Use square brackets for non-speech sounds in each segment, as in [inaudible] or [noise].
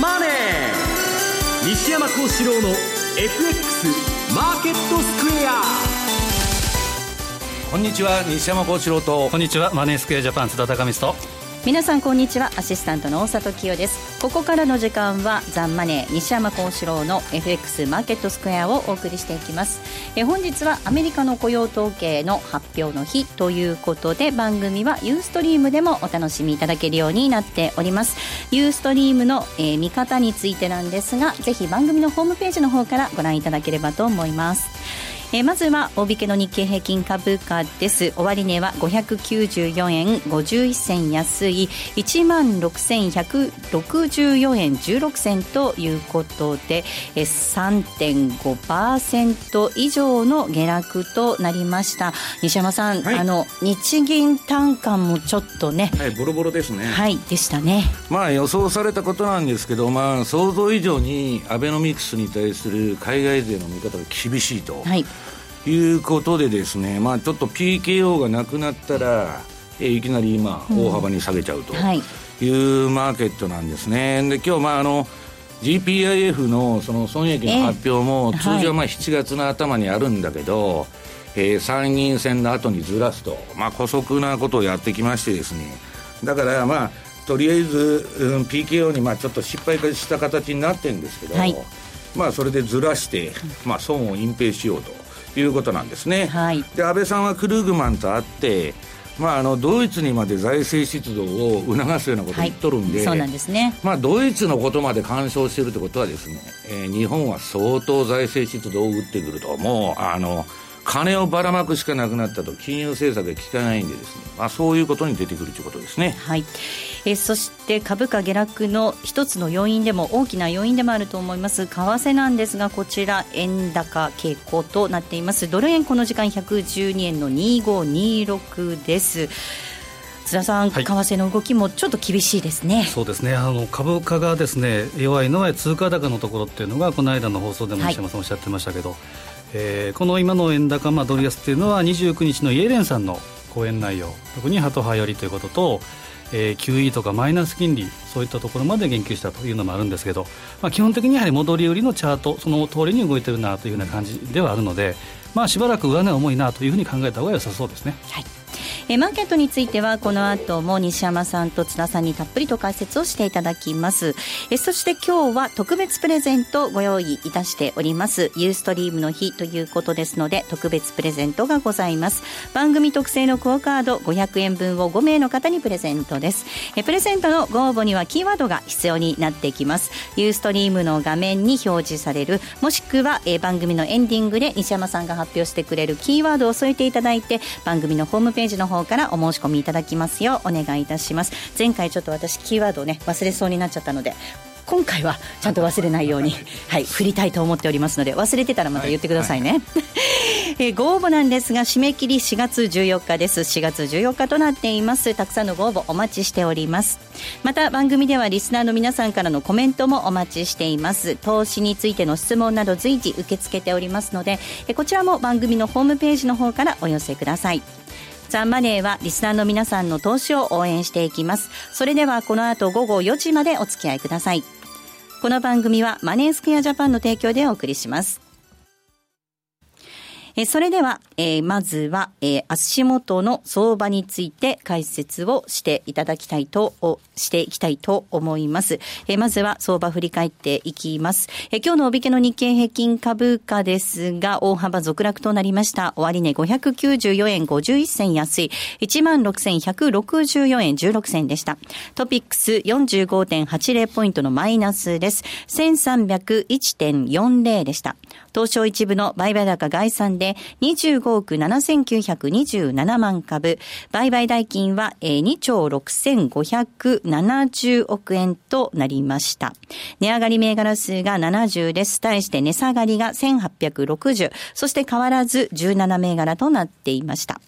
マネー」西山幸四郎の FX マーケットスクエア。こんにちは西山幸四郎と。こんにちはマネースクエアジャパン津田隆光と皆さんこんにちは。アシスタントの大里清です。ここからの時間はザンマネー西山幸四郎の FX マーケットスクエアをお送りしていきます。え本日はアメリカの雇用統計の発表の日ということで番組はユーストリームでもお楽しみいただけるようになっております。ユーストリームの、えー、見方についてなんですがぜひ番組のホームページの方からご覧いただければと思います。えー、まずは大引けの日経平均株価です。終値は594円51銭安い。1万6164円16銭ということで、えー、3.5%以上の下落となりました。西山さん、はい、あの日銀単価もちょっとねはいボロボロですね。はいでしたね。まあ予想されたことなんですけどまあ想像以上にアベノミクスに対する海外勢の見方が厳しいと、はいいうことでですね、まあ、ちょっと PKO がなくなったら、えいきなり今、大幅に下げちゃうとい。うマーケットなんですね。で今日まああの GPIF のその損益の発表も通常まあ7月の頭にあるんだけど、えー、参議院選の後にずらすと、まあ、姑息なことをやってきましてですね。だからまあとりあえず、うん、PKO にまあちょっと失敗した形になってるんですけど、はい、まあそれでずらして、まあ、損を隠蔽しようということなんですね。はい、で安倍さんはクルーグマンと会ってまあ、あのドイツにまで財政出動を促すようなことを言っとるんで、はい、そうなんですね、まあ、ドイツのことまで干渉しているということはですね、えー、日本は相当財政出動を打ってくるともうあの金をばらまくしかなくなったと金融政策が効かないんでですね、まあ、そういうことに出てくるということですね。はい。えそして株価下落の一つの要因でも大きな要因でもあると思います。為替なんですがこちら円高傾向となっています。ドル円この時間112円の2526です。津田さん、はい、為替の動きもちょっと厳しいですね。そうですね。あの株価がですね弱いのは通貨高のところっていうのがこの間の放送でも西山さんおっしゃってましたけど、はいえー、この今の円高、まあ、ドル安というのは29日のイエレンさんの講演内容特にハト派寄りということと、えー、QE とかマイナス金利そういったところまで言及したというのもあるんですけど、まあ、基本的にやはり戻り売りのチャートその通りに動いてるなというような感じではあるので、まあ、しばらく上値重いなというふうに考えた方が良さそうですね。はいえマーケットについてはこの後も西山さんと津田さんにたっぷりと解説をしていただきます。えそして今日は特別プレゼントをご用意いたしております。ユーストリームの日ということですので特別プレゼントがございます。番組特製のクオカード500円分を5名の方にプレゼントです。えプレゼントのご応募にはキーワードが必要になってきます。ユーストリームの画面に表示されるもしくはえ番組のエンディングで西山さんが発表してくれるキーワードを添えていただいて番組のホームページの方からお申し込みいただきますようお願いいたします。前回ちょっと私キーワードをね忘れそうになっちゃったので今回はちゃんと忘れないように、はい、振りたいと思っておりますので忘れてたらまた言ってくださいね、はい。はい、えー、ご応募なんですが締め切り4月14日です。4月14日となっています。たくさんのご応募お待ちしております。また番組ではリスナーの皆さんからのコメントもお待ちしています。投資についての質問など随時受け付けておりますのでえこちらも番組のホームページの方からお寄せくださいザンマネーはリスナーの皆さんの投資を応援していきます。それではこの後午後4時までお付き合いください。この番組はマネースクエアジャパンの提供でお送りします。えそれでは、えー、まずは、えー、足元の相場について解説をしていただきたいと、していきたいと思います。えー、まずは相場振り返っていきます。え、今日のおびけの日経平均株価ですが、大幅続落となりました。終値594円51銭安い、16,164円16銭でした。トピックス45.80ポイントのマイナスです。1301.40でした。東証一部の売買高概算で25億7927万株、売買代金は2兆6570億円となりました。値上がり銘柄数が70です。対して値下がりが1860、そして変わらず17銘柄となっていました。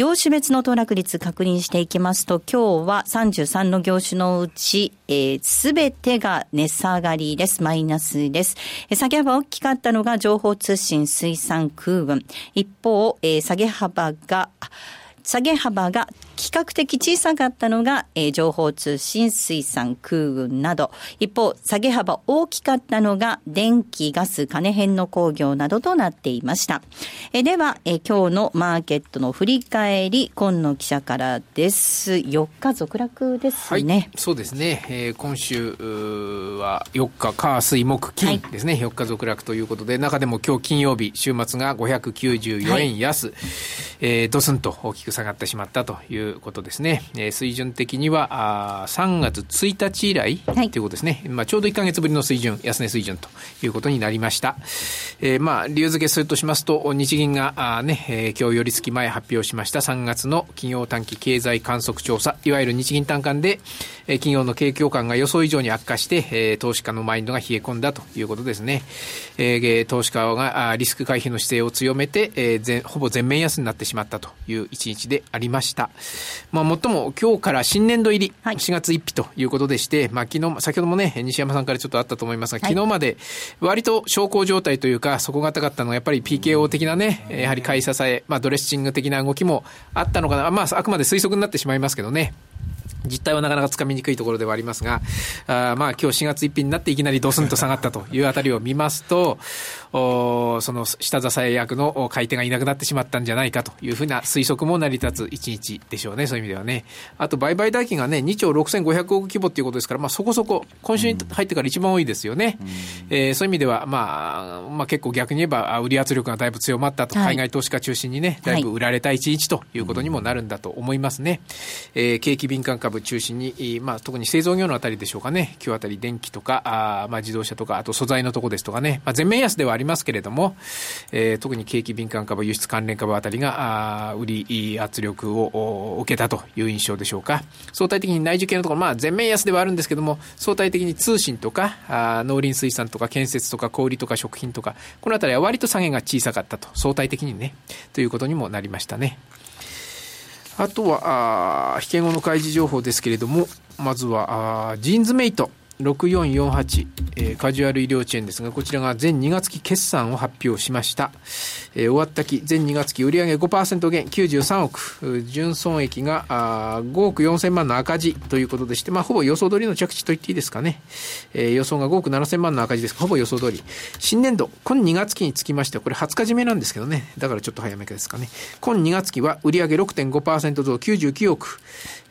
業種別の騰落率確認していきますと、今日は33の業種のうち、す、え、べ、てが値下がりです。マイナスです。えー、下げ幅大きかったのが情報通信、水産、空運。一方、えー、下げ幅が、下げ幅が比較的小さかったのが、えー、情報通信、水産、空軍など、一方、下げ幅大きかったのが、電気、ガス、金編の工業などとなっていました。えー、では、えー、今日のマーケットの振り返り、今野記者からです。4日続落ですね。はい、そうですね。えー、今週は4日、火、水、木、金ですね。はい、4日続落ということで、中でも今日金曜日、週末が594円安、はい、えー、ドスンと大きく下がってしまったということですね。えー、水準的にはあ3月1日以来、はい、ということですね。まあ、ちょうど1か月ぶりの水準、安値水準ということになりました。えー、まあ、理由付けするとしますと、日銀があね、えー、今日寄り付き前発表しました3月の企業短期経済観測調査、いわゆる日銀単価で、えー、企業の景況感が予想以上に悪化して、えー、投資家のマインドが冷え込んだということですね。えー、投資家がリスク回避の姿勢を強めて、えー、ほぼ全面安になってしまったという一日でありました。まあ、もっとも今日から新年度入り、4月1日ということでして、まあ、昨日、先ほどもね、西山さんからちょっとあったと思いますが、昨日まで割と小康状態というか、底堅かったのはやっぱり PKO 的なね、やはり買い支え、まあ、ドレッシング的な動きもあったのかな。まあ、あくまで推測になってしまいますけどね。実態はなかなかつかみにくいところではありますが、あまあ今日4月1日になっていきなりドスンと下がったというあたりを見ますと、おその下支え役の買い手がいなくなってしまったんじゃないかというふうな推測も成り立つ1日でしょうね、そういう意味ではね。あと売買代金がね、2兆6500億規模っていうことですから、まあそこそこ、今週に入ってから一番多いですよね。えー、そういう意味では、まあ、まあ結構逆に言えば、売り圧力がだいぶ強まったと、海外投資家中心にね、だいぶ売られた1日ということにもなるんだと思いますね。えー、景気敏感株中心に、まあ特に製造業のあたりでしょうかね、今日あたり電気とか、あまあ自動車とか、あと素材のとこですとかね、まあ全面安ではありますけれども、えー、特に景気敏感株、輸出関連株あたりが、あ売り圧力を受けたという印象でしょうか。相対的に内需系のところ、まあ全面安ではあるんですけども、相対的に通信とか、あ農林水産とか建設とか小売とか食品とか、このあたりは割と下げが小さかったと、相対的にね、ということにもなりましたね。あとは、あ引け後の開示情報ですけれども、まずは、あジーンズメイト。6448、えー、カジュアル医療チェーンですが、こちらが全2月期決算を発表しました。えー、終わった期、全2月期売上5%減、93億、純損益があ5億4000万の赤字ということでして、まあ、ほぼ予想通りの着地と言っていいですかね。えー、予想が5億7000万の赤字です。ほぼ予想通り。新年度、今2月期につきましては、これ20日締めなんですけどね。だからちょっと早めですかね。今2月期は売上6.5%増99億、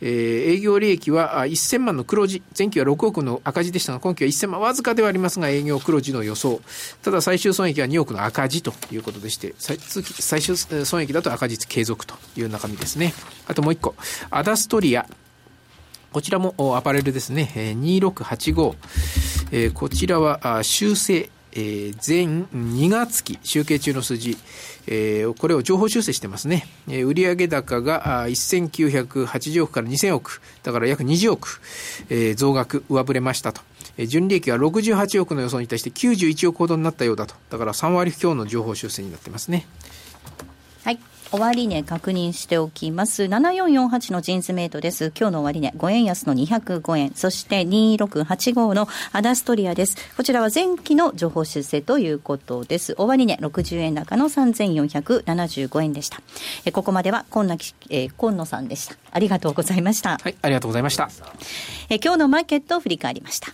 えー、営業利益は1000万の黒字、前期は6億の赤字でしたが、今期は1000万わずかではありますが、営業黒字の予想。ただ最終損益は2億の赤字ということでして、最最終損益だと赤字継続という中身ですね。あともう1個、アダストリア。こちらもアパレルですね。2685。こちらは修正えー、全2月期集計中の数字、えー、これを情報修正してますね。えー、売上高が1980億から2000億、だから約20億、えー、増額、上振れましたと。えー、純利益は68億の予想に対して91億ほどになったようだと。だから3割強の情報修正になってますね。はい。終値確認しておきます。7448のジンズメイトです。今日の終値5円安の205円。そして2685のアダストリアです。こちらは前期の情報修正ということです。終値60円高の3475円でした。えここまでは今野,、えー、今野さんでした。ありがとうございました。はい、ありがとうございました。え今日のマーケットを振り返りました。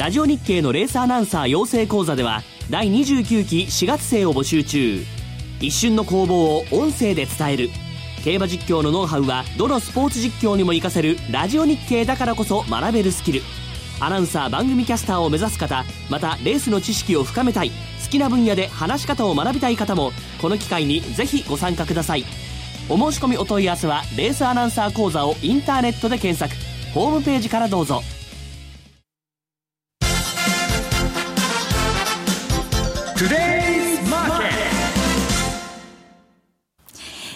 ラジオ日経のレースアナウンサー養成講座では第29期4月生を募集中。一瞬の攻防を音声で伝える。競馬実況のノウハウはどのスポーツ実況にも活かせるラジオ日経だからこそ学べるスキル。アナウンサー番組キャスターを目指す方またレースの知識を深めたい好きな分野で話し方を学びたい方もこの機会にぜひご参加ください。お申し込みお問い合わせはレースアナウンサー講座をインターネットで検索。ホームページからどうぞ。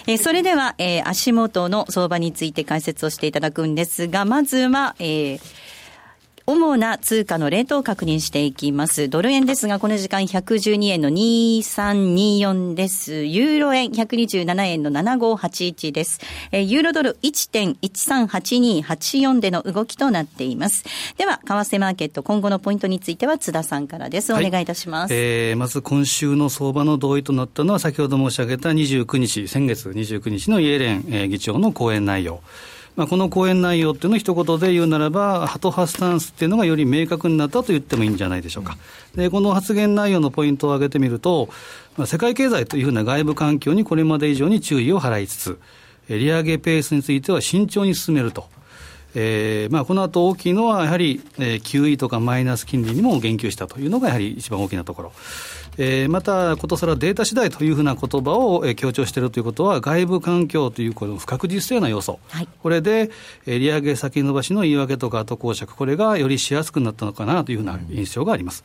えー、それでは、えー、足元の相場について解説をしていただくんですが、まずは、えー、主な通貨のレートを確認していきます。ドル円ですが、この時間112円の2324です。ユーロ円127円の7581です。えー、ユーロドル1.138284での動きとなっています。では、為替マーケット今後のポイントについては津田さんからです。お願いいたします。はい、えー、まず今週の相場の同意となったのは、先ほど申し上げた29日、先月29日のイエレン、えー、議長の講演内容。まあ、この講演内容っていうのを一言で言うならば、ハト派スタンスっていうのがより明確になったと言ってもいいんじゃないでしょうか。で、この発言内容のポイントを挙げてみると、まあ、世界経済というふうな外部環境にこれまで以上に注意を払いつつ、利上げペースについては慎重に進めると。えーまあ、この後大きいのは、やはり、えー、QE とかマイナス金利にも言及したというのが、やはり一番大きなところ。えー、また、ことさらデータ次第というふうな言葉を、えー、強調しているということは、外部環境というこの不確実性の要素、はい、これで、えー、利上げ先延ばしの言い訳とか後公釈、これがよりしやすくなったのかなというふうな印象があります。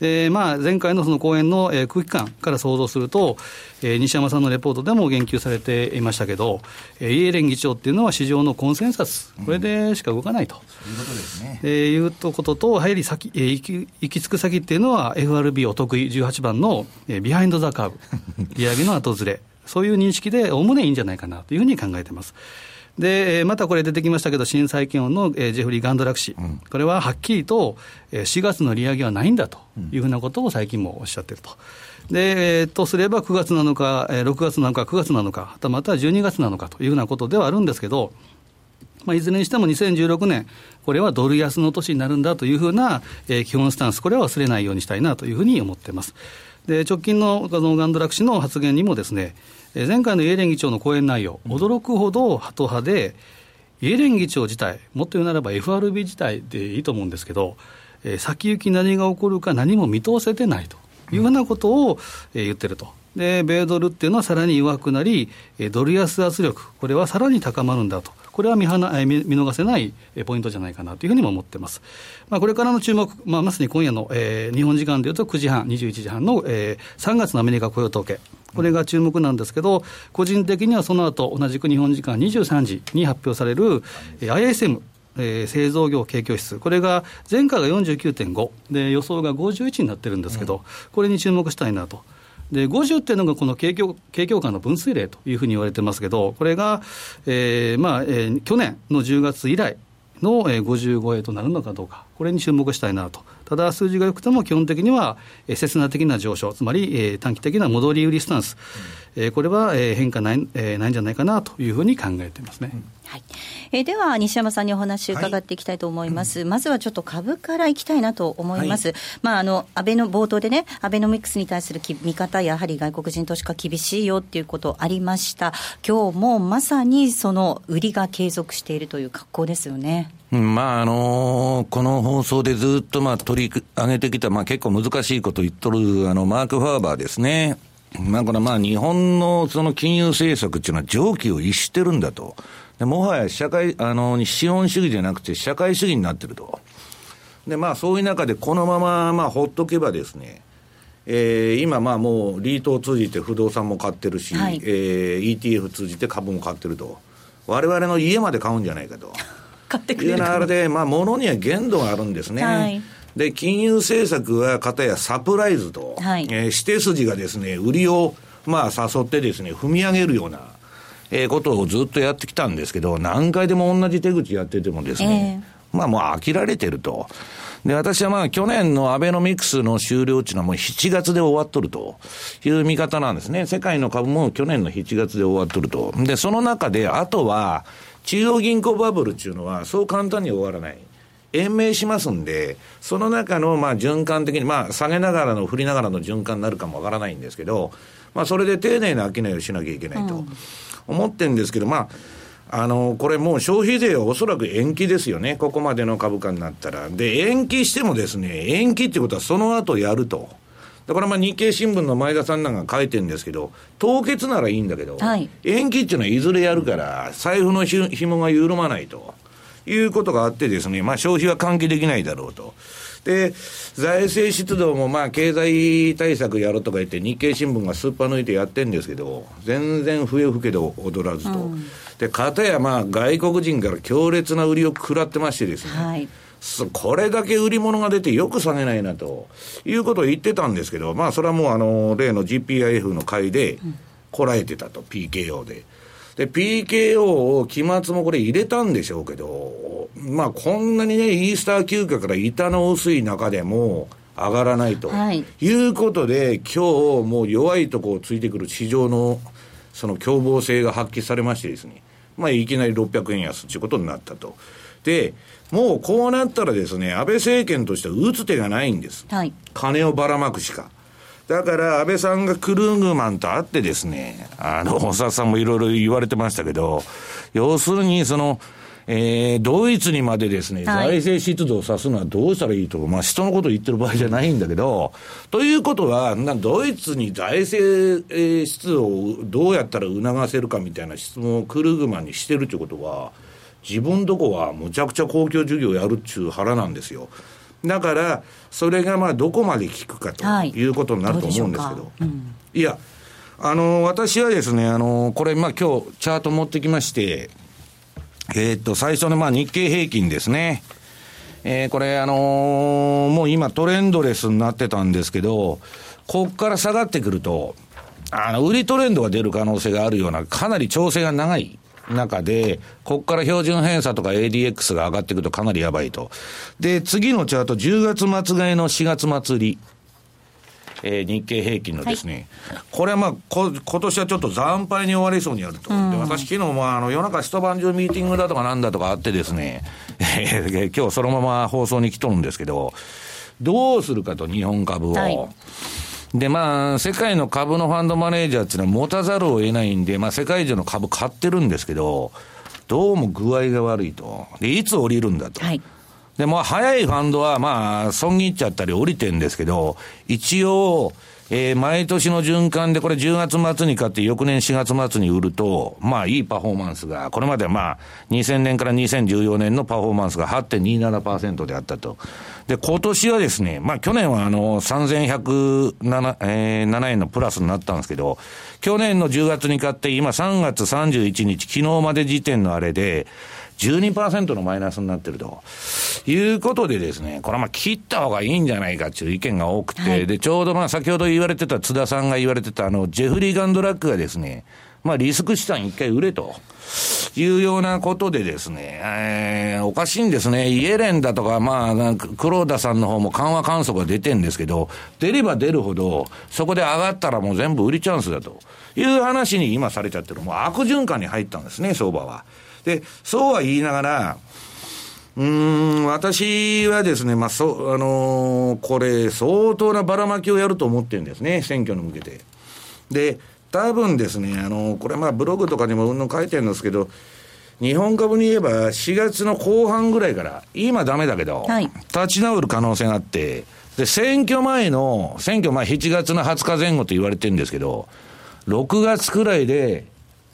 でまあ、前回のその講演の、えー、空気感から想像すると、えー、西山さんのレポートでも言及されていましたけど、えー、イエレン議長っていうのは市場のコンセンサス、これでしか動かないと。うん、いうことですね。えー、いうことと、やはり先、えー、行き行き着く先っていうのは、FRB お得意18番の、えー、ビハインド・ザ・カーブ、[laughs] 利上げの後ずれ、そういう認識で、おおむねいいんじゃないかなというふうに考えてます。で、またこれ出てきましたけど、新債権のジェフリー・ガンドラク氏、うん、これははっきりと4月の利上げはないんだというふうなことを最近もおっしゃってると。で、えー、とすれば9月なのか、6月なのか、9月なのか、はたまた12月なのかというふうなことではあるんですけど、まあ、いずれにしても2016年、これはドル安の年になるんだというふうな、えー、基本スタンス、これは忘れないようにしたいなというふうに思っています。で直近ののガンドラク氏の発言にもですね、前回のイエレン議長の講演内容、驚くほどハト派で、イエレン議長自体、もっと言うならば FRB 自体でいいと思うんですけど、先行き何が起こるか何も見通せてないというふうなことを言ってると。で、米ドルっていうのはさらに弱くなり、ドル安圧力、これはさらに高まるんだと。これは見見逃せないポイントじゃないかなというふうにも思ってます。まあ、これからの注目、まあ、まさに今夜の、えー、日本時間でいうと9時半、21時半の、えー、3月のアメリカ雇用統計。これが注目なんですけど、個人的にはその後同じく日本時間23時に発表される、えー、ISM、えー、製造業景況指数、これが前回が49.5で、予想が51になってるんですけど、これに注目したいなと。で50っていうのがこの景況景況感の分水嶺というふうに言われてますけど、これが、えーまあえー、去年の10月以来の、えー、55へとなるのかどうか、これに注目したいなと。ただ、数字が良くても基本的には、えー、切な的な上昇、つまり、えー、短期的な戻り売りスタンス、うん、え、これは、えー、変化ない,、えー、ないんじゃないかなというふうに考えていますね。うんはいえー、では、西山さんにお話伺っていきたいと思います、はい、まずはちょっと株からいきたいなと思います、はい、まあ、あの安倍の冒頭でね、アベノミクスに対する見方、やはり外国人投資家、厳しいよっていうことありました、今日もまさにその売りが継続しているという格好ですよね。まああのー、この放送でずっとまあ取り上げてきた、まあ、結構難しいこと言っとるあのマーク・ファーバーですね。まあ、これまあ日本のその金融政策っていうのは常軌を逸してるんだと。でもはや社会、あの、資本主義じゃなくて社会主義になってると。で、まあそういう中でこのまま、まあほっとけばですね、えー、今まあもうリートを通じて不動産も買ってるし、はい、えー、ETF 通じて株も買ってると。我々の家まで買うんじゃないかと。[laughs] 買ってくれるいう流れで、まあ物には限度があるんですね。はいで、金融政策はかたやサプライズと、はい、えー、指定筋がですね、売りを、まあ、誘ってですね、踏み上げるような、えー、ことをずっとやってきたんですけど、何回でも同じ手口やっててもですね、えー、まあもう飽きられてると。で、私はまあ去年のアベノミクスの終了っていうのはもう7月で終わっとるという見方なんですね。世界の株も去年の7月で終わっとると。で、その中で、あとは、中央銀行バブルっていうのはそう簡単に終わらない。延命しますんで、その中のまあ循環的に、まあ下げながらの振りながらの循環になるかもわからないんですけど、まあそれで丁寧な商いをしなきゃいけないと。うん思ってるんですけど、まあ、あの、これもう消費税はおそらく延期ですよね。ここまでの株価になったら。で、延期してもですね、延期ってことはその後やると。だからまあ日経新聞の前田さんなんか書いてるんですけど、凍結ならいいんだけど、はい、延期っていうのはいずれやるから、財布の紐が緩まないということがあってですね、まあ消費は喚起できないだろうと。で、財政出動もまあ経済対策やろうとか言って日経新聞がスーパー抜いてやってんですけど、全然笛吹けど踊らずと。うん、で、かたやまあ外国人から強烈な売りを食らってましてですね。はいこれだけ売り物が出てよく下げないなということを言ってたんですけど、まあ、それはもうあの例の GPIF の会でこらえてたと、PKO で。で、PKO を期末もこれ入れたんでしょうけど、まあこんなにね、イースター休暇から板の薄い中でも上がらないと、はい、いうことで、今日もう弱いとこをついてくる市場のその凶暴性が発揮されましてですね、まあいきなり600円安ということになったと。で、もうこうなったらですね、安倍政権としては打つ手がないんです。はい、金をばらまくしか。だから安倍さんがクルーグマンと会ってですね、あの、大沢さんもいろいろ言われてましたけど、要するにその、えー、ドイツにまでですね、財政出動さすのはどうしたらいいと、まあ人のこと言ってる場合じゃないんだけど、ということは、なドイツに財政出動をどうやったら促せるかみたいな質問をクルーグマンにしてるってことは、自分とこはむちゃくちゃ公共事業やるっちゅう腹なんですよ。だから、それがまあどこまで効くかとい。うことになると思うんですけど、はいうん、いや、あの私はですね、あのこれ、まあ今日チャート持ってきまして、えー、っと、最初のまあ日経平均ですね。えー、これ、あのー、もう今トレンドレスになってたんですけど、ここから下がってくると、あの、売りトレンドが出る可能性があるような、かなり調整が長い中で、ここから標準偏差とか ADX が上がっていくとかなりやばいと。で、次のチャート、10月末買いの4月末売り。えー、日経平均のですね、はい、これはまあこ、今年はちょっと惨敗に終わりそうにあると。で私、昨日もあの夜中一晩中ミーティングだとかなんだとかあってですね、えー、今日そのまま放送に来とるんですけど、どうするかと、日本株を。はいで、まあ、世界の株のファンドマネージャーっていうのは持たざるを得ないんで、まあ、世界中の株買ってるんですけど、どうも具合が悪いと。で、いつ降りるんだと。はい。で、まあ、早いファンドは、まあ、損切っちゃったり降りてんですけど、一応、えー、毎年の循環でこれ10月末に買って翌年4月末に売ると、まあいいパフォーマンスが、これまではまあ2000年から2014年のパフォーマンスが8.27%であったと。で、今年はですね、まあ去年はあの3107、えー、7円のプラスになったんですけど、去年の10月に買って今3月31日、昨日まで時点のあれで、12%のマイナスになってると。いうことでですね、これはまあ切った方がいいんじゃないかっていう意見が多くて、はい、で、ちょうどまあ先ほど言われてた津田さんが言われてたあの、ジェフリー・ガンドラックがですね、まあリスク資産一回売れと。いうようなことでですね、えー、おかしいんですね。イエレンだとか、まあ、なんか黒田さんの方も緩和観測が出てんですけど、出れば出るほど、そこで上がったらもう全部売りチャンスだという話に今されちゃってる。もう悪循環に入ったんですね、相場は。で、そうは言いながら、うん、私はですね、まあ、そ、あのー、これ、相当なばらまきをやると思ってるんですね、選挙に向けて。で、多分ですね、あのー、これまあ、ブログとかにもうんの書いてるんですけど、日本株に言えば4月の後半ぐらいから、今ダメだけど、はい、立ち直る可能性があって、で、選挙前の、選挙前7月の20日前後と言われてるんですけど、6月くらいで、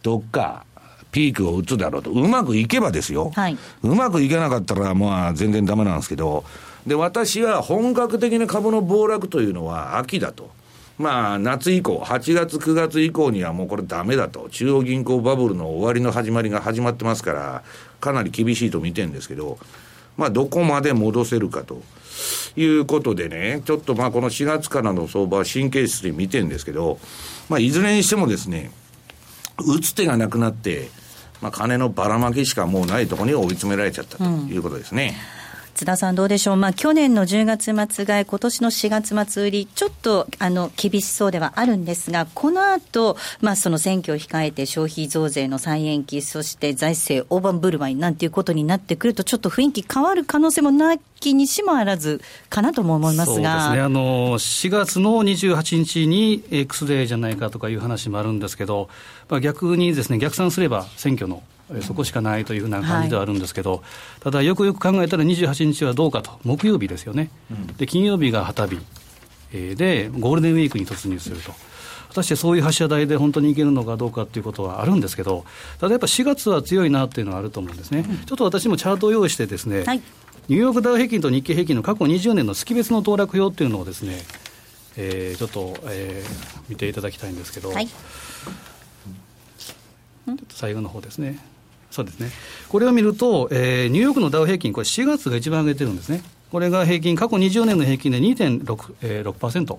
どっか、ピークを打つだろうと。うまくいけばですよ。はい、うまくいけなかったら、まあ、全然ダメなんですけど、で、私は本格的な株の暴落というのは秋だと。まあ、夏以降、8月、9月以降にはもうこれダメだと。中央銀行バブルの終わりの始まりが始まってますから、かなり厳しいと見てるんですけど、まあ、どこまで戻せるかと。いうことでね、ちょっとまあこの4月からの相場は神経質で見てるんですけど、まあいずれにしてもですね、打つ手がなくなって、まあ、金のばらまきしかもうないところに追い詰められちゃったということですね。うん津田さん、どうでしょう、まあ、去年の10月末買い、今年の4月末売り、ちょっとあの厳しそうではあるんですが、この後、まあその選挙を控えて、消費増税の再延期、そして財政大盤振る舞いなんていうことになってくると、ちょっと雰囲気変わる可能性もなきにしもあらずかなとも思いますが。そうですね、あの4月の28日に X デーじゃないかとかいう話もあるんですけど、まあ、逆にですね逆算すれば、選挙のそこしかないというふうな感じではあるんですけど、はい、ただ、よくよく考えたら28日はどうかと、木曜日ですよね、うん、で金曜日が旗日、えー、で、ゴールデンウィークに突入すると。果たしてそういう発射台で本当にいけるのかどうかということはあるんですけど、ただやっぱ4月は強いなっていうのはあると思うんですね、うん、ちょっと私もチャートを用意して、ですね、はい。ニューヨークダウ平均と日経平均の過去20年の月別の騰落表っていうのをですね、えー、ちょっと、えー、見ていただきたいんですけど、はい、ちょっと最後の方ですね。そうですね。これを見ると、えー、ニューヨークのダウ平均、これ4月が一番上げてるんですね。これが平均、過去20年の平均で2.6%。えー、6%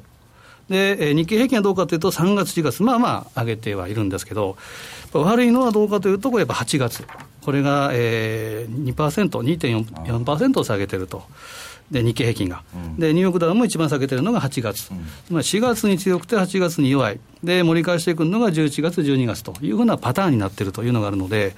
で、えー、日経平均はどうかというと、3月、4月、まあまあ上げてはいるんですけど、悪いのはどうかというと、これやっぱ8月、これが、えー、2%、2.4%を下げてると。で日経平均が、うん、でニューヨークダウも一番下げてるのが8月、うん、つまり4月に強くて8月に弱い、で盛り返していくのが11月、12月というふうなパターンになっているというのがあるので、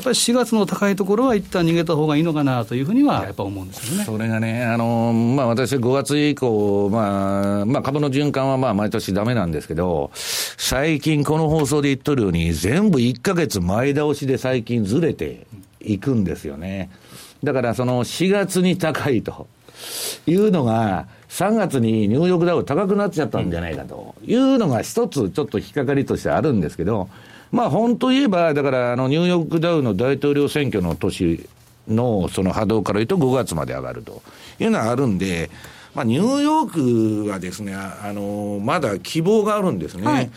やっぱり4月の高いところは一旦逃げた方がいいのかなというふうにはやっぱ思うんですよねそれがね、あのまあ、私、5月以降、まあまあ、株の循環はまあ毎年だめなんですけど、最近、この放送で言っとるように、全部1か月前倒しで最近ずれていくんですよね。だからその4月に高いというのが、3月にニューヨークダウ高くなっちゃったんじゃないかというのが一つちょっと引っかかりとしてあるんですけど、まあ本当言えば、だからあのニューヨークダウの大統領選挙の年のその波動から言うと5月まで上がるというのはあるんで、まあ、ニューヨークはですね、あの、まだ希望があるんですね。はい、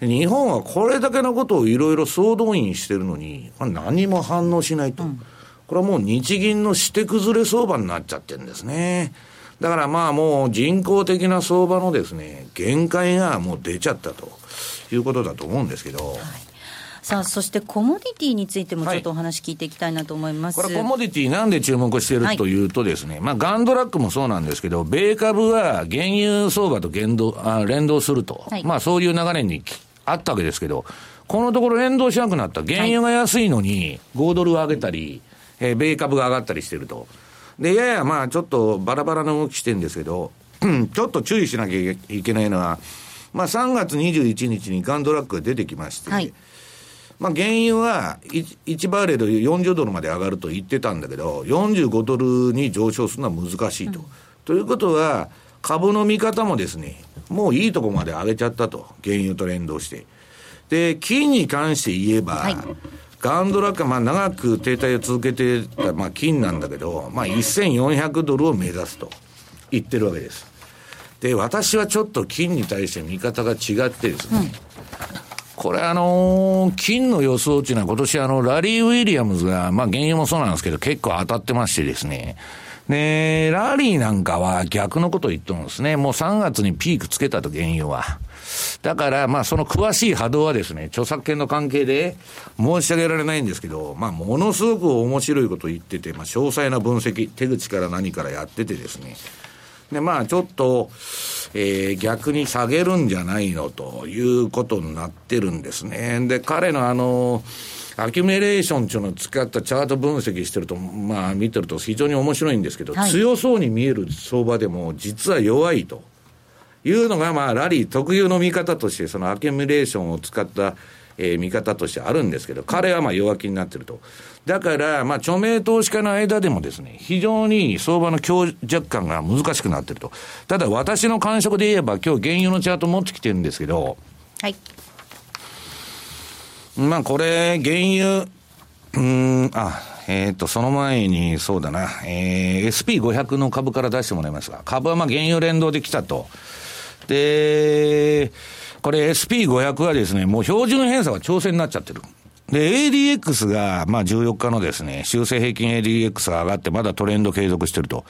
日本はこれだけのことをいろいろ総動員してるのに、何も反応しないと。うん、これはもう日銀のして崩れ相場になっちゃってるんですね。だからまあもう人工的な相場のですね、限界がもう出ちゃったということだと思うんですけど、はいさあそしてコモディティについてもちょっとお話聞いていきたいなと思います、はい、これコモディティなんで注目しているというとですね、はい、まあガンドラックもそうなんですけど、米株は原油相場と連動あ連動すると、はい、まあそういう流れにあったわけですけど、このところ連動しなくなった。原油が安いのに5ドル上げたり、えー、米株が上がったりしてると。で、ややまあちょっとバラバラな動きしてるんですけど、[clears throat] ちょっと注意しなきゃいけないのは、まあ3月21日にガンドラックが出てきまして、はいまあ、原油は 1, 1バレル40ドルまで上がると言ってたんだけど、45ドルに上昇するのは難しいと。うん、ということは、株の見方もですね、もういいとこまで上げちゃったと。原油と連動して。で、金に関して言えば、はい、ガンドラックまあ長く停滞を続けてた、まあ金なんだけど、まあ1400ドルを目指すと言ってるわけです。で、私はちょっと金に対して見方が違ってですね、うんこれあのー、金の予想っていうのは今年あの、ラリー・ウィリアムズが、まあ原油もそうなんですけど結構当たってましてですね。で、ラリーなんかは逆のことを言ってるんですね。もう3月にピークつけたと原油は。だから、まあ、その詳しい波動はですね、著作権の関係で申し上げられないんですけど、まあ、ものすごく面白いことを言ってて、まあ、詳細な分析、手口から何からやっててですね、で、まあ、ちょっと、えー、逆に下げるんじゃないのということになってるんですね。で、彼のあの、アキュメレーションっていうのを使ったチャート分析してると、まあ見てると非常に面白いんですけど、はい、強そうに見える相場でも実は弱いというのが、まあラリー特有の見方として、そのアキュメレーションを使ったえー、見方としてあるんですけど、彼はまあ弱気になってると。だから、まあ、著名投資家の間でもですね、非常に相場の強弱感が難しくなってると。ただ、私の感触で言えば、今日原油のチャート持ってきてるんですけど、はい。まあ、これ、原油、うん、あ、えっ、ー、と、その前に、そうだな、えー、SP500 の株から出してもらいますが、株はまあ原油連動できたと。で、これ SP500 はですね、もう標準偏差が調整になっちゃってる。で、ADX が、まあ14日のですね、修正平均 ADX が上がってまだトレンド継続してると。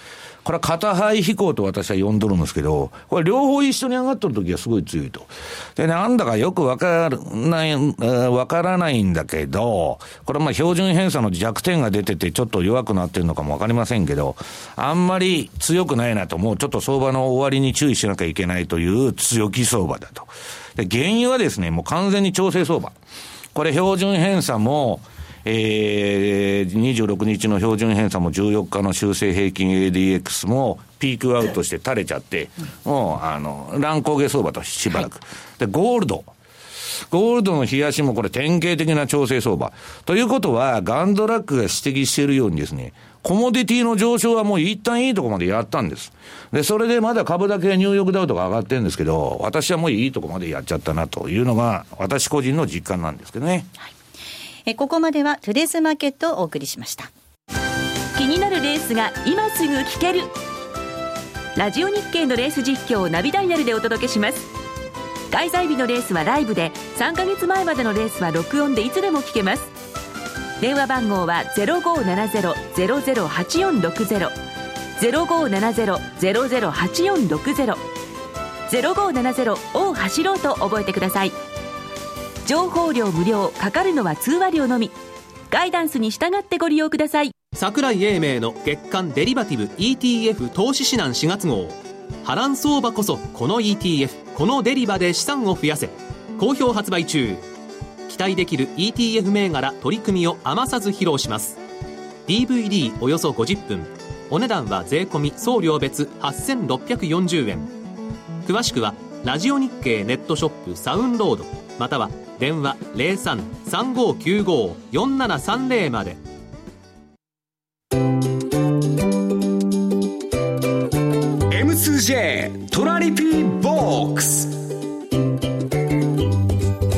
これは片肺飛行と私は呼んどるんですけど、これ両方一緒に上がってる時はすごい強いと。で、なんだかよくわからない、わからないんだけど、これまあ標準偏差の弱点が出ててちょっと弱くなってるのかもわかりませんけど、あんまり強くないなと、もうちょっと相場の終わりに注意しなきゃいけないという強気相場だと。で、原油はですね、もう完全に調整相場。これ標準偏差も、えー、26日の標準偏差も14日の修正平均 ADX もピークアウトして垂れちゃって、もう、あの、乱高下相場としばらく。はい、で、ゴールド。ゴールドの冷やしもこれ典型的な調整相場。ということは、ガンドラックが指摘しているようにですね、コモディティの上昇はもう一旦いいとこまでやったんです。で、それでまだ株だけニューヨークダウとか上がってるんですけど、私はもういいとこまでやっちゃったなというのが、私個人の実感なんですけどね。はい、えここまではトゥデスマーケットをお送りしました。気になるレースが今すぐ聞けるラジオ日経のレース実況をナビダイヤルでお届けします開催日のレースはライブで3ヶ月前までのレースは録音でいつでも聞けます。電話番号は0570-008460 0570-008460 0570を走ろうと覚えてください。情報量無料かかるのは通話料のみ。ガイダンスに従ってご利用ください。桜井英明の月間デリバティブ ETF 投資指南4月号。波乱相場こそこの ETF このデリバで資産を増やせ。好評発売中。期待できる ETF 銘柄取り組みを余さず披露します。DVD およそ50分。お値段は税込送料別8640円。詳しくはラジオ日経ネットショップサウンロード。または電話0335954730まで。DJ トラリピーボックス。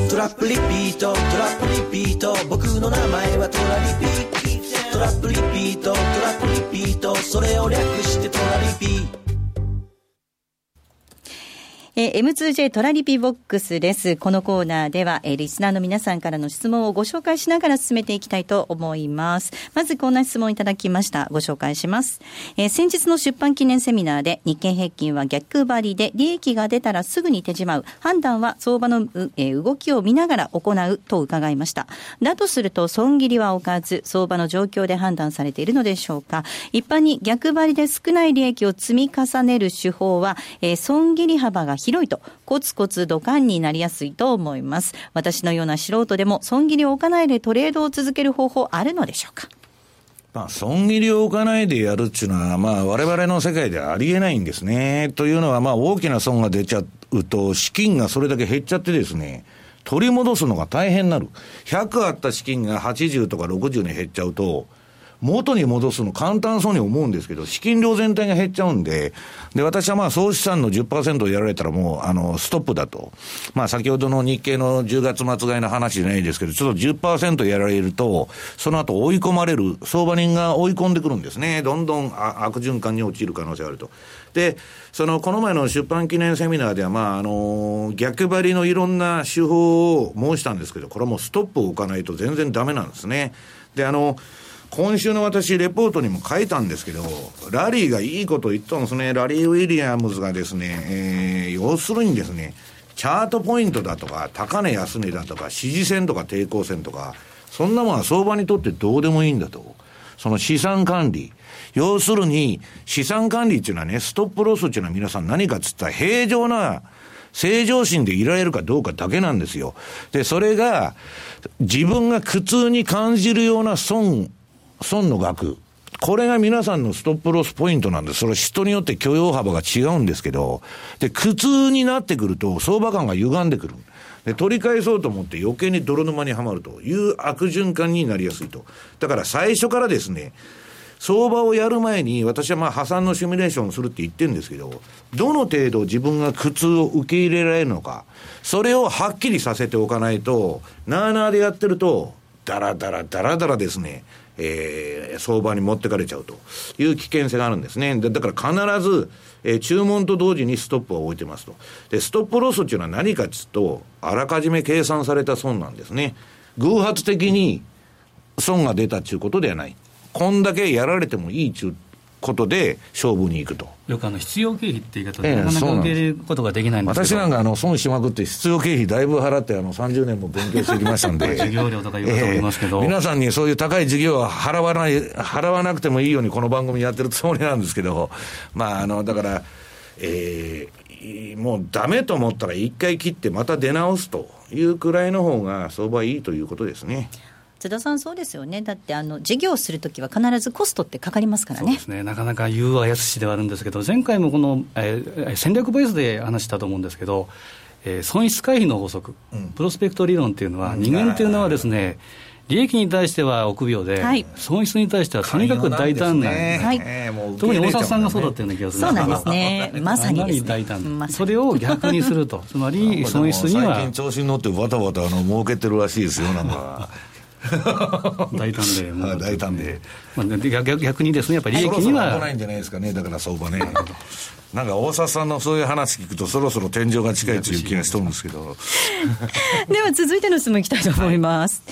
トラップリピートトラップリピート。僕の名前はトラリピトラップリピートトラップリピート。それを略えー、M2J トラリピボックスです。このコーナーでは、えー、リスナーの皆さんからの質問をご紹介しながら進めていきたいと思います。まずこんな質問いただきました。ご紹介します。えー、先日の出版記念セミナーで日経平均は逆張りで利益が出たらすぐに手じまう。判断は相場の、えー、動きを見ながら行うと伺いました。だとすると損切りは置かず、相場の状況で判断されているのでしょうか。一般に逆張りで少ない利益を積み重ねる手法は、えー、損切り幅が広いと、コツコツドカンになりやすいと思います。私のような素人でも、損切りを置かないでトレードを続ける方法あるのでしょうか？まあ、損切りを置かないでやるっていうのは、まあ、我々の世界ではありえないんですね。というのは、まあ、大きな損が出ちゃうと、資金がそれだけ減っちゃってですね、取り戻すのが大変になる。100あった資金が80とか60に減っちゃうと、元に戻すの簡単そうに思うんですけど、資金量全体が減っちゃうんで、で、私はまあ総資産の10%をやられたらもう、あの、ストップだと。まあ先ほどの日経の10月末買いの話じゃないですけど、ちょっと10%やられると、その後追い込まれる、相場人が追い込んでくるんですね。どんどん悪循環に陥る可能性があると。で、その、この前の出版記念セミナーでは、まあ、あの、逆張りのいろんな手法を申したんですけど、これもストップを置かないと全然ダメなんですね。で、あの、今週の私、レポートにも書いたんですけど、ラリーがいいこと言ったんですね。ラリー・ウィリアムズがですね、えー、要するにですね、チャートポイントだとか、高値安値だとか、支持線とか抵抗線とか、そんなものは相場にとってどうでもいいんだと。その資産管理。要するに、資産管理っていうのはね、ストップロスっていうのは皆さん何かっつったら平常な、正常心でいられるかどうかだけなんですよ。で、それが、自分が苦痛に感じるような損損の額、これが皆さんのストップロスポイントなんです。それは人によって許容幅が違うんですけど、で、苦痛になってくると相場感が歪んでくる。で、取り返そうと思って余計に泥沼にはまるという悪循環になりやすいと。だから最初からですね、相場をやる前に、私はまあ破産のシミュレーションをするって言ってるんですけど、どの程度自分が苦痛を受け入れられるのか、それをはっきりさせておかないと、なあなあでやってると、だらだらだらだらですね、えー、相場に持ってかれちゃうという危険性があるんですね。だから必ず、えー、注文と同時にストップを置いてますと。で、ストップロスっていうのは何かっつうと、あらかじめ計算された損なんですね。偶発的に損が出たっていうことではない。こんだけやられてもいいっちゅうことで勝負に行くと。よくあの必要経費って言い方で、なかなか受け入れることができないんです私なんかあの損しまくって、必要経費だいぶ払って、あの30年も勉強してきましたんで、[laughs] 授業料とか言うと思いますけど、えー、皆さんにそういう高い授業は払わない、払わなくてもいいように、この番組やってるつもりなんですけど、まあ、あのだから、えー、もうだめと思ったら、一回切って、また出直すというくらいの方が相場いいということですね。津田さん、そうですよね、だってあの事業するときは必ずコストってかかりますからね。そうですね。なかなか言うはやすしではあるんですけど、前回もこの、えー、戦略ベースで話したと思うんですけど、えー、損失回避の法則、うん、プロスペクト理論っていうのは、人間っていうのはですね、利益に対しては臆病で、はい、損失に対してはとにかく大胆な、ねはい、特に大沢さんがそうだったような気がするそうなんですね、まさに、ね、大胆、それを逆にすると、つまり [laughs] 損失には。最近調子に乗って、バタバタあの儲けてるらしいですよ、なんか。大胆で、大胆で、まあ、逆逆にですね、やっぱり利益には。危ないんじゃないですかね、だから相場ね。[laughs] なんか大沢さんのそういう話聞くと、そろそろ天井が近いという気がしとるんですけど。[laughs] では続いての質問いきたいと思います。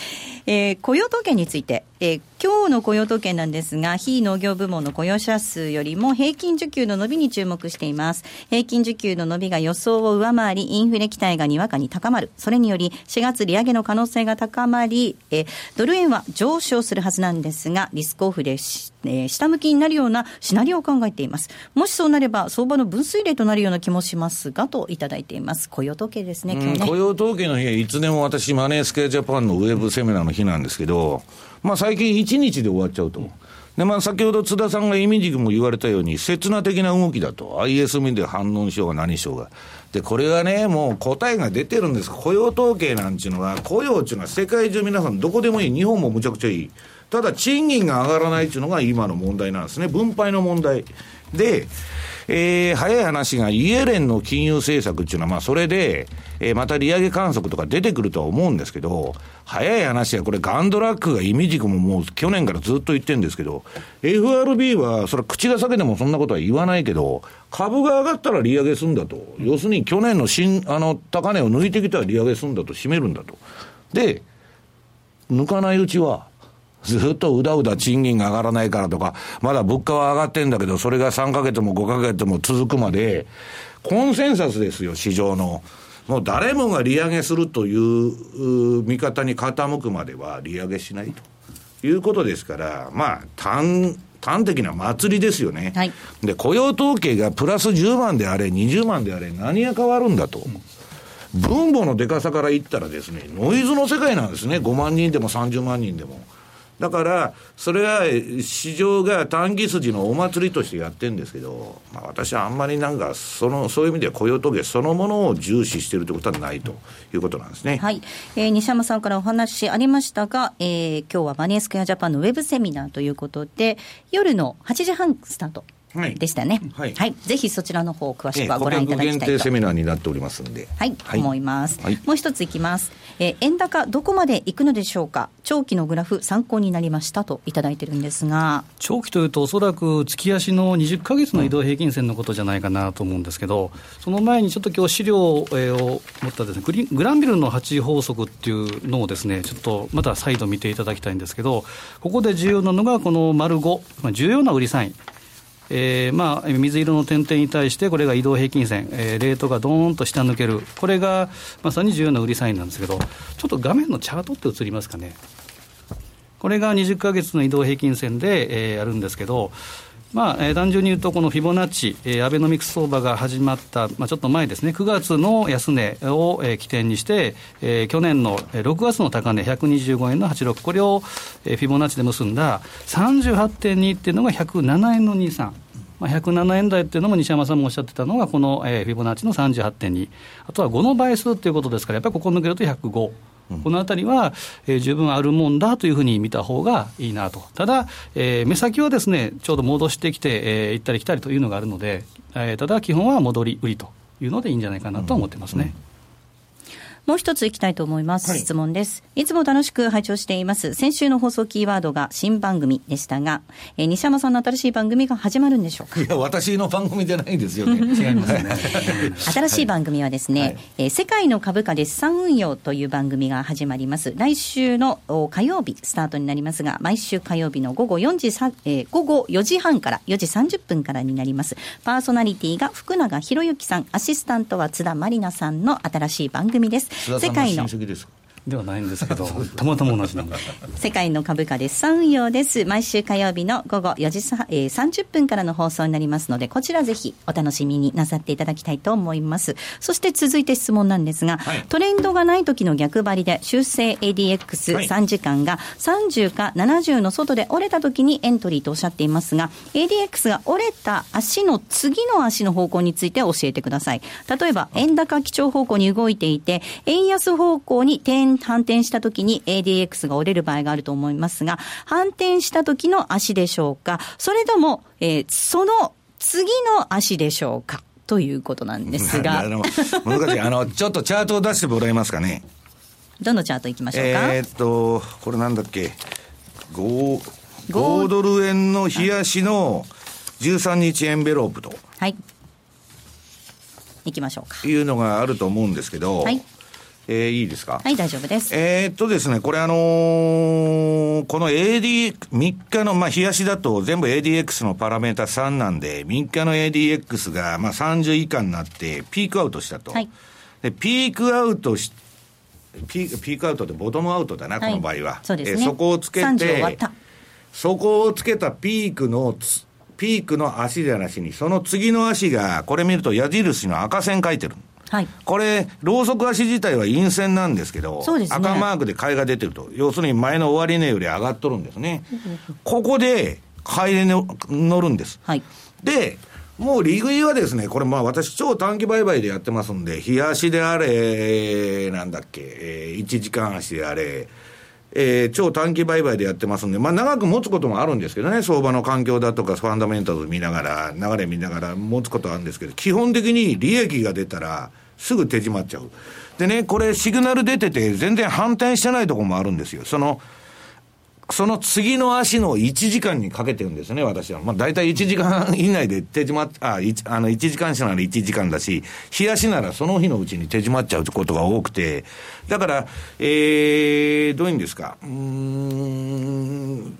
えー、雇用統計について、えー、今日の雇用統計なんですが、非農業部門の雇用者数よりも平均需給の伸びに注目しています。平均需給の伸びが予想を上回り、インフレ期待がにわかに高まる。それにより、4月利上げの可能性が高まり、えー、ドル円は上昇するはずなんですが、リスクオフでし、えー、下向きになるようなシナリオを考えています。もしそうなれば、相場の分水嶺となるような気もしますが、といただいています。雇用統計ですね、ね。雇用統計の日はいつでも私、マネースケアジャパンのウェブセミナーの日なんですけど、まあ、最近1日で終わっちゃうと。で、まあ、先ほど津田さんが意味軸も言われたように、刹那的な動きだと。ISM で反応しようが何しようが。で、これはね、もう答えが出てるんです。雇用統計なんていうのは、雇用っていうのは世界中皆さんどこでもいい。日本もむちゃくちゃいい。ただ、賃金が上がらないっていうのが今の問題なんですね。分配の問題。で、えー、早い話が、イエレンの金融政策っていうのは、まあ、それで、えー、また利上げ観測とか出てくるとは思うんですけど、早い話は、これ、ガンドラックが意味軸ももう去年からずっと言ってるんですけど、FRB は、それは口が裂けてもそんなことは言わないけど、株が上がったら利上げすんだと。要するに、去年の新、あの、高値を抜いてきたら利上げすんだと、締めるんだと。で、抜かないうちは、ずっとうだうだ賃金が上がらないからとか、まだ物価は上がってんだけど、それが3ヶ月も5ヶ月も続くまで、コンセンサスですよ、市場の。もう誰もが利上げするという見方に傾くまでは利上げしないということですから、まあ、端、端的な祭りですよね。はい、で、雇用統計がプラス10万であれ、20万であれ、何が変わるんだと。分母のでかさから言ったらですね、ノイズの世界なんですね。5万人でも30万人でも。だから、それは市場が短期筋のお祭りとしてやってるんですけど、まあ、私はあんまりなんかその、そういう意味では雇用統計そのものを重視しているということはないということなんですね。はい。えー、西山さんからお話ありましたが、えー、今日はマネースクエアジャパンのウェブセミナーということで、夜の8時半スタート。でしたね、はい、はい、ぜひそちらの方を詳しくはご覧いただきたいと、えー、限定セミナーになっておりますんで、はい、はい、思います、はい、もう一ついきます、えー、円高どこまでいくのでしょうか？長期のグラフ参考になりましたといただいてるんですが。長期というとおそらく月足の20か月の移動平均線のことじゃないかなと思うんですけど、その前にちょっと今日資料を持ったですねグリグランビルの8法則っていうのをですねちょっとまた再度見ていただきたいんですけどここで重要なのがこの丸5重要な売りサインえーまあ、水色の点々に対して、これが移動平均線、えー、レートがどーんと下抜ける、これがまさに重要な売りサインなんですけど、ちょっと画面のチャートって映りますかね。これが20か月の移動平均線で、えー、あるんですけど、まあえー、単純に言うと、このフィボナッチ、えー、アベノミクス相場が始まった、まあ、ちょっと前ですね、9月の安値を、えー、起点にして、えー、去年の6月の高値、125円の86、これを、えー、フィボナッチで結んだ38.2っていうのが107円の23。まあ、107円台っていうのも西山さんもおっしゃってたのが、この、えー、フィボナッチの38.2、あとは5の倍数ということですから、やっぱりここ抜けると105。このあたりは、えー、十分あるもんだというふうに見た方がいいなと、ただ、えー、目先はですねちょうど戻してきて、えー、行ったり来たりというのがあるので、えー、ただ、基本は戻り売りというのでいいんじゃないかなと思ってますね。うんうん。もう一ついきたいと思います。はい、質問です。いつも楽しく拝聴しています。先週の放送キーワードが新番組でしたが、えー、西山さんの新しい番組が始まるんでしょうか？いや、私の番組じゃないんですよね。[laughs] 違いますね。[laughs] 新しい番組はですね、はい、えー、世界の株価で資産運用という番組が始まります。来週の火曜日スタートになりますが、毎週火曜日の午後4時3、えー、午後4時半から4時30分からになります。パーソナリティが福永博之さん、アシスタントは津田まりなさんの新しい番組です。世界のではないんですけど、[laughs] たまたま同じなんだ。世界の株価で資産運用です。毎週火曜日の午後4時、えー、30分からの放送になりますので、こちらぜひお楽しみになさっていただきたいと思います。そして続いて質問なんですが、はい、トレンドがない時の逆張りで修正 ADX3 時間が30か70の外で折れた時にエントリーとおっしゃっていますが、ADX が折れた足の次の足の方向について教えてください。例えば、円高基調方向に動いていて、円安方向に転反転した時に ADX が折れる場合があると思いますが、反転した時の足でしょうか、それとも、えー、その次の足でしょうか？ということなんですが。[laughs] 難しい。あの、ちょっとチャートを出してもらえますかね？どのチャートいきましょうか？えー、っとこれなんだっけ？5 5ドル円の冷やしの13日エンベロープと。はい。いきましょうか。いうのがあると思うんですけど、はい。えー、いいですか？はい、大丈夫です。えー、っとですね、これあのー、この AD、3日の、まあ、冷やしだと全部 ADX のパラメータ3なんで、3日の ADX が、まあ、30以下になって、ピークアウトしたと。はい。で、ピークアウトし、ピーピークアウトってボトムアウトだな、はい、この場合は。そうですね。えー、そこをつけて、そこをつけたピークのピークの足じゃなしに、その次の足が、これ見ると矢印の赤線書いてる。はい、これ、ローソク足自体は陰線なんですけど、ね、赤マークで買いが出てると、要するに前の終値より上がっとるんですね。ここで買いで乗るんです。はい、で、もう利食いはですね、これまあ私超短期売買でやってますんで、日足であれ、なんだっけ、えー、1時間足であれ、えー、超短期売買でやってますんで、まあ長く持つこともあるんですけどね、相場の環境だとか、ファンダメンタル見ながら、流れ見ながら持つことあるんですけど、基本的に利益が出たら、すぐ手締まっちゃう。でね、これシグナル出てて、全然反転してないとこもあるんですよ。その、その次の足の1時間にかけてるんですね、私は。まあ大体1時間以内で手締まっ、あ、あの1時間足なら1時間だし、日足ならその日のうちに手締まっちゃうことが多くて、だから、えー、どういうんですか、うん、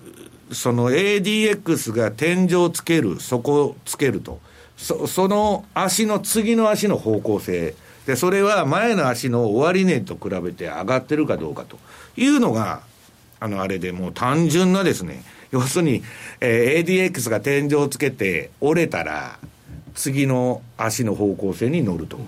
その ADX が天井つける、底つけると。そその足の次の足の方向性。で、それは前の足の終値と比べて上がってるかどうかというのが、あの、あれでもう単純なですね、要するに、えー、ADX が天井をつけて折れたら、次の足の方向性に乗ると。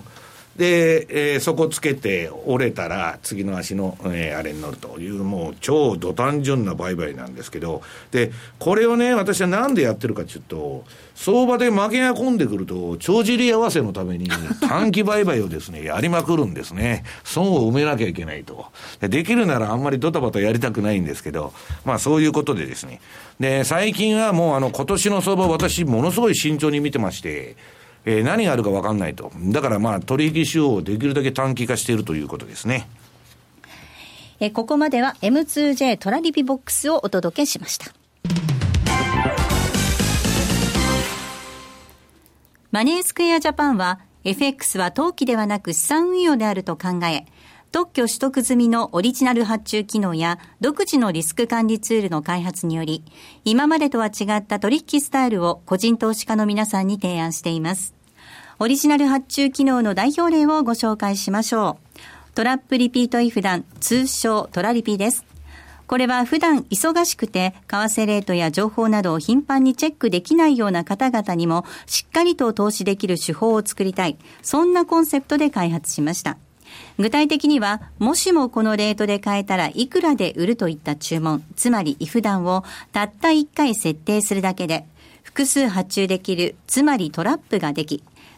で、えー、そこつけて折れたら次の足の、えー、あれに乗るというもう超ド単純な売買なんですけど、で、これをね、私はなんでやってるかというと、相場で負けが込んでくると、帳尻合わせのために [laughs] 短期売買をですね、やりまくるんですね。損を埋めなきゃいけないと。できるならあんまりドタバタやりたくないんですけど、まあそういうことでですね。で、最近はもうあの今年の相場私ものすごい慎重に見てまして、えー、何があるか分かんないと。だからまあ、取引手法をできるだけ短期化しているということですね。えー、ここまでは M2J トラリピボックスをお届けしました。マネースクエアジャパンは FX は投機ではなく資産運用であると考え、特許取得済みのオリジナル発注機能や独自のリスク管理ツールの開発により、今までとは違った取引スタイルを個人投資家の皆さんに提案しています。オリジナル発注機能の代表例をご紹介しましょう。トラップリピートイフダン、通称トラリピです。これは普段忙しくて、為替レートや情報などを頻繁にチェックできないような方々にも、しっかりと投資できる手法を作りたい。そんなコンセプトで開発しました。具体的には、もしもこのレートで買えたらいくらで売るといった注文、つまりイフダンをたった1回設定するだけで、複数発注できる、つまりトラップができ、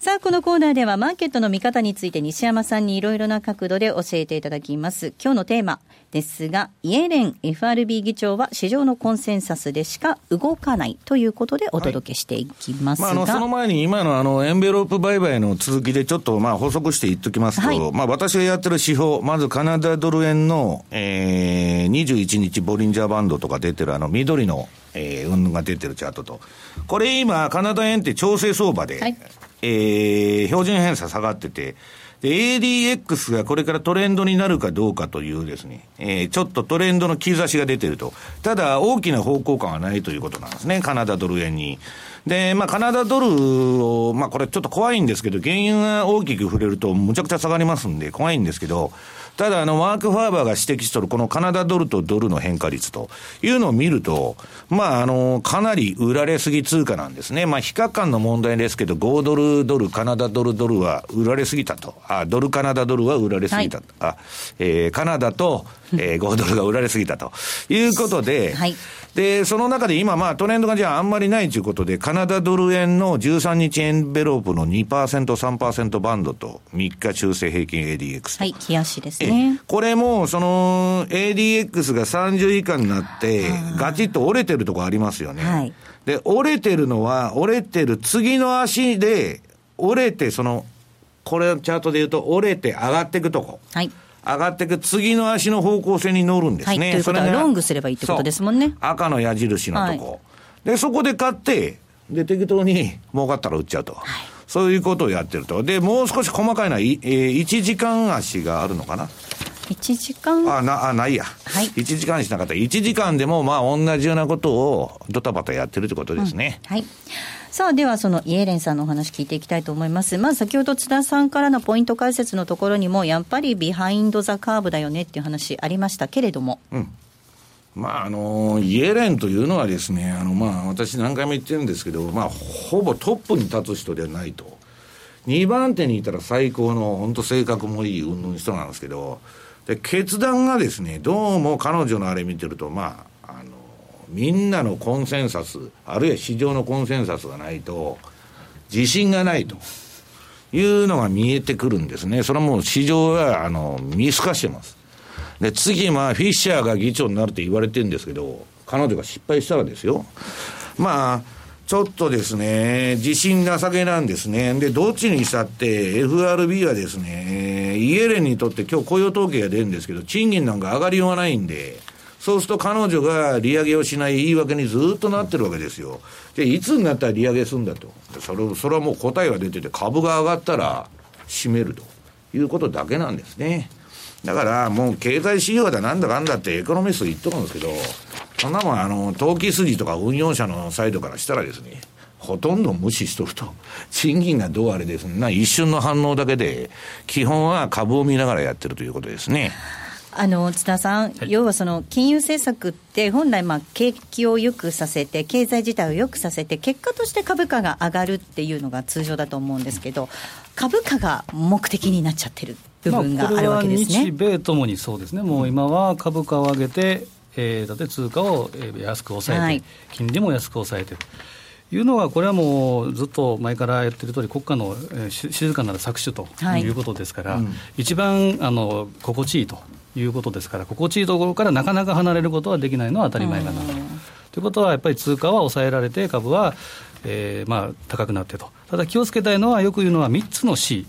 さあ、このコーナーではマーケットの見方について西山さんにいろいろな角度で教えていただきます。今日のテーマですが、イエレン FRB 議長は市場のコンセンサスでしか動かないということでお届けしていきますが、はい、まあ、あのその前に今のあのエンベロープ売買の続きでちょっとまあ補足して言っときますと、はい、まあ私がやってる指標、まずカナダドル円の、えー、21日ボリンジャーバンドとか出てるあの緑のえー、運が出てるチャートと。これ今、カナダ円って調整相場で、はい、えー、標準偏差下がってて、で、ADX がこれからトレンドになるかどうかというですね、えー、ちょっとトレンドの兆しが出てると。ただ、大きな方向感はないということなんですね、カナダドル円に。で、まあ、カナダドルを、まあ、これちょっと怖いんですけど、原油が大きく触れるとむちゃくちゃ下がりますんで、怖いんですけど、ただ、あの、マーク・ファーバーが指摘しとる、このカナダドルとドルの変化率というのを見ると、まあ、あの、かなり売られすぎ通貨なんですね。まあ、比較感の問題ですけど、5ドルドル、カナダドルドルは売られすぎたと。あ、ドルカナダドルは売られすぎた。はい、あ、えー、カナダと、えー、[laughs] 5ドルが売られすぎたということで、はいで、その中で今、まあ、トレンドがじゃああんまりないということで、カナダドル円の13日エンベロープの2%、3%バンドと、3日中性平均 ADX はい、冷やしですね。これも、その、ADX が30以下になって、ガチッと折れてるとこありますよね。はい。で、折れてるのは、折れてる次の足で、折れて、その、これチャートで言うと、折れて上がっていくとこ。はい。上がっていく次の足の方向性に乗るんですね。はい、ということはロングすればいいってことですもんね。赤の矢印のとこ、はい、で、そこで買って、で、適当に儲かったら売っちゃうと。はい、そういうことをやってると。で、もう少し細かいのは、えー、1時間足があるのかな。1時間？あなあないや、はい、1時間しなかった。1時間でもまあ同じようなことをドタバタやってるってことですね、うん、はい。さあ、ではそのイエレンさんのお話聞いていきたいと思います。まず先ほど津田さんからのポイント解説のところにも、やっぱりビハインド・ザ・カーブだよねっていう話ありましたけれども。うん。まあ、あのイエレンというのはですね、あのまあ、私、何回も言ってるんですけど、まあ、ほぼトップに立つ人ではないと、2番手にいたら最高の、本当、性格もいい、うんぬん人なんですけど、で決断がですね、どうも彼女のあれ見てると、まあ、あのみんなのコンセンサス、あるいは市場のコンセンサスがないと、自信がないというのが見えてくるんですね。それはもう市場は、あの、見透かしてます。で、次、まあ、フィッシャーが議長になるって言われてるんですけど、彼女が失敗したらですよ。まあ、ちょっとですね、自信なさげなんですね。で、どっちにしたって、FRB はですね、イエレンにとって今日雇用統計が出るんですけど、賃金なんか上がりようがないんで、そうすると彼女が利上げをしない言い訳にずっとなってるわけですよ。で、いつになったら利上げするんだと。それそれはもう答えが出てて、株が上がったら閉めるということだけなんですね。だからもう経済指標だなんだかんだってエコノミスト言っとるんですけど、そんなもんあの、投機筋とか運用者のサイドからしたらですね、ほとんど無視しとると。[laughs] 賃金がどうあれですね、一瞬の反応だけで、基本は株を見ながらやってるということですね。あの津田さん、はい、要はその金融政策って、本来、景気を良くさせて、経済自体を良くさせて、結果として株価が上がるっていうのが通常だと思うんですけど、株価が目的になっちゃってる部分があるわけですね、日米ともにそうですね、もう今は株価を上げて、えー、だって通貨を安く抑えて、はい、金利も安く抑えていうのは、これはもうずっと前からやってる通り、国家の、えー、静かなる搾取とい。うことですから、はいうん、一番あの心地いいということですから、心地いいところからなかなか離れることはできないのは当たり前かなと。ということは、やっぱり通貨は抑えられて、株は、えーまあ、高くなってと、ただ気をつけたいのは、よく言うのは3つの C、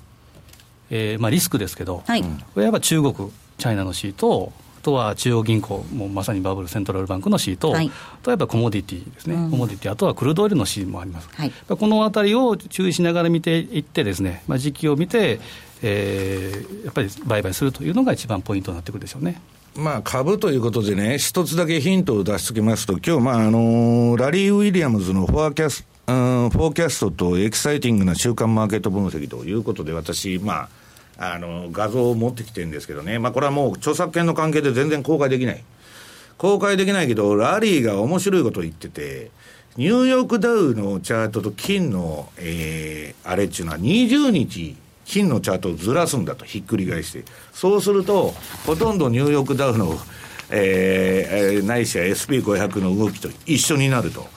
えーまあ、リスクですけど、はい、これはやっぱ中国、チャイナの C と、あとは中央銀行、もうまさにバブルセントラルバンクの C と、はい、あとはやっぱコモディティですね、うん、コモディティ、あとはクルドオイルの C もあります、はい、このあたりを注意しながら見ていって、ですね、まあ、時期を見て、えー、やっぱり売買するというのが一番ポイントになってくるでしょうね。まあ、株ということでね、一つだけヒントを出しときますと、今日、まあ、あのー、ラリー・ウィリアムズの forecast、forecast とエキサイティングな週間マーケット分析ということで、私、まあ、あの、画像を持ってきてるんですけどね、まあ、これはもう著作権の関係で全然公開できない。公開できないけど、ラリーが面白いことを言ってて、ニューヨークダウのチャートと金の、えー、あれっていうのは20日金のチャートをずらすんだと、ひっくり返して。そうすると、ほとんどニューヨークダウの、えー、ないしは SP500 の動きと一緒になると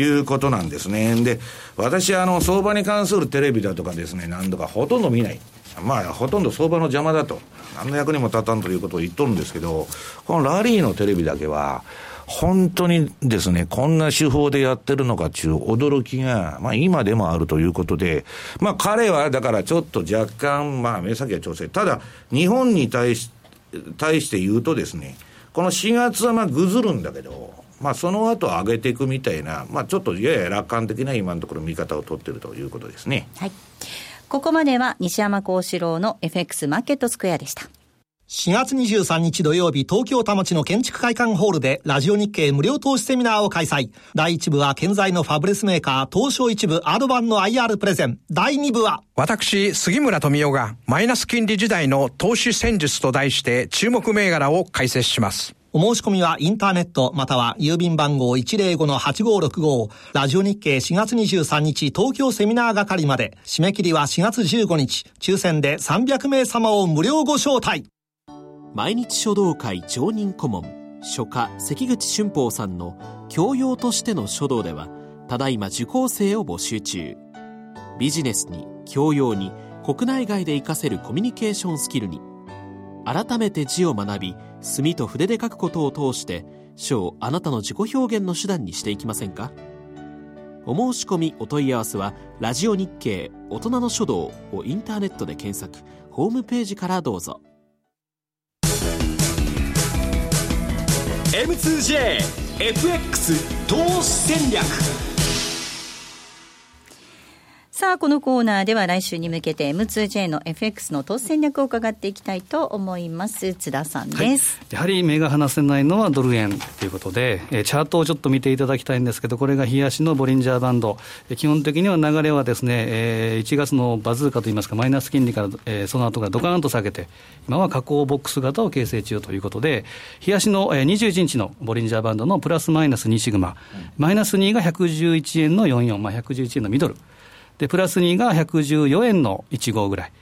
いうことなんですね。で、私、あの、相場に関するテレビだとかですね、何度かほとんど見ない。まあ、ほとんど相場の邪魔だと。何の役にも立たんということを言っとるんですけど、このラリーのテレビだけは、本当にですね、こんな手法でやってるのかっていう驚きが、まあ今でもあるということで、まあ彼はだからちょっと若干、まあ目先は調整。ただ、日本に対し、対して言うとですね、この4月はまあぐずるんだけど、まあその後上げていくみたいな、まあちょっとやや楽観的な今のところ見方を取ってるということですね。はい。ここまでは西山幸四郎の FX マーケットスクエアでした。4月23日土曜日、東京田町の建築会館ホールで、ラジオ日経無料投資セミナーを開催。第1部は、健在のファブレスメーカー、東証一部アドバンの IR プレゼン。第2部は、私、杉村富夫が、マイナス金利時代の投資戦術と題して、注目銘柄を解説します。お申し込みはインターネットまたは郵便番号105-8565ラジオ日経4月23日東京セミナー係まで。締め切りは4月15日。抽選で300名様を無料ご招待。毎日書道会常任顧問書家関口俊宝さんの教養としての書道ではただいま受講生を募集中。ビジネスに教養に国内外で活かせるコミュニケーションスキルに改めて字を学び墨と筆で書くことを通して書をあなたの自己表現の手段にしていきませんか？お申し込みお問い合わせは「ラジオ日経大人の書道」をインターネットで検索。ホームページからどうぞ。M2JFX 投資戦略。さあ、このコーナーでは来週に向けて M2J の FX の投資戦略を伺っていきたいと思います。津田さんです。はい、やはり目が離せないのはドル円ということで、えチャートをちょっと見ていただきたいんですけど、これが冷やしのボリンジャーバンド。基本的には流れはですね、えー、1月のバズーカといいますか、マイナス金利から、えー、その後からドカーンと下げて、今は下降ボックス型を形成中ということで、冷やしの、えー、21日のボリンジャーバンドのプラスマイナス2シグマ、マイナス2が111円の44、まあ、111円のミドル。で、プラス2が114円の1号ぐらい。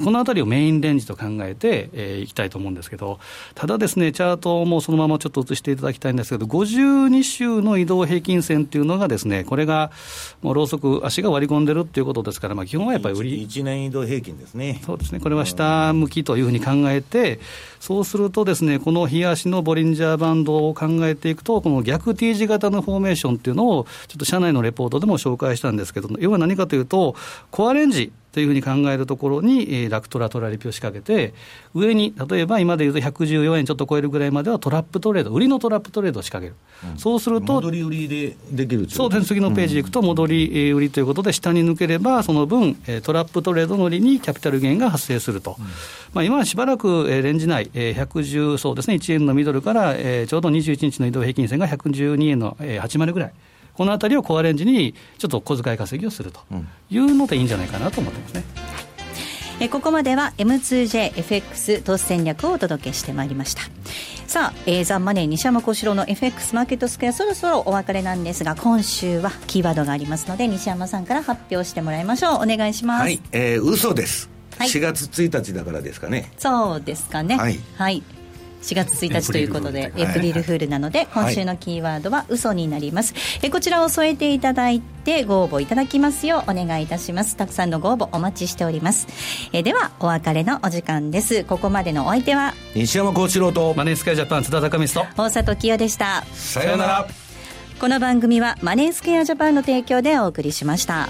このあたりをメインレンジと考えて、えー、いきたいと思うんですけど、ただですね、チャートもそのままちょっと映していただきたいんですけど、52週の移動平均線っていうのがですね、これが、もうローソク、足が割り込んでるっていうことですから、まあ、基本はやっぱり売り。1年移動平均ですね。そうですね、これは下向きというふうに考えて、そうするとですね、この冷やしのボリンジャーバンドを考えていくと、この逆 T 字型のフォーメーションっていうのを、ちょっと社内のレポートでも紹介したんですけど、要は何かというと、コアレンジ。というふうに考えるところに、えー、ラクトラトラリピを仕掛けて、上に、例えば今でいうと114円ちょっと超えるぐらいまではトラップトレード、売りのトラップトレードを仕掛ける。うん、そうすると、戻り売りでできるそうですね、次のページ行くと、戻り売りということで、下に抜ければ、その分、トラップトレードのりにキャピタルゲインが発生すると。うん、まあ、今はしばらくレンジ内、110、そうですね、1円のミドルから、ちょうど21日の移動平均線が112円の80ぐらい。このあたりをコアレンジにちょっと小遣い稼ぎをするというのでいいんじゃないかなと思ってますね。えここまでは M2JFX 投資戦略をお届けしてまいりました。さあ、えー、ザンマネー西山幸四郎の FX マーケットスクエアそろそろお別れなんですが今週はキーワードがありますので西山さんから発表してもらいましょう。お願いします。はい、えー、嘘です、はい、4月1日だからですかね。そうですかね。はい、はい4月1日ということでエプリルフールなので、今週のキーワードは嘘になります、えこちらを添えていただいてご応募いただきますようお願いいたします。たくさんのご応募お待ちしております。えではお別れのお時間です。ここまでのお相手は西山幸四郎とマネースクエアジャパン津田高光と大里清でした。さようなら。この番組はマネースクエアジャパンの提供でお送りしました。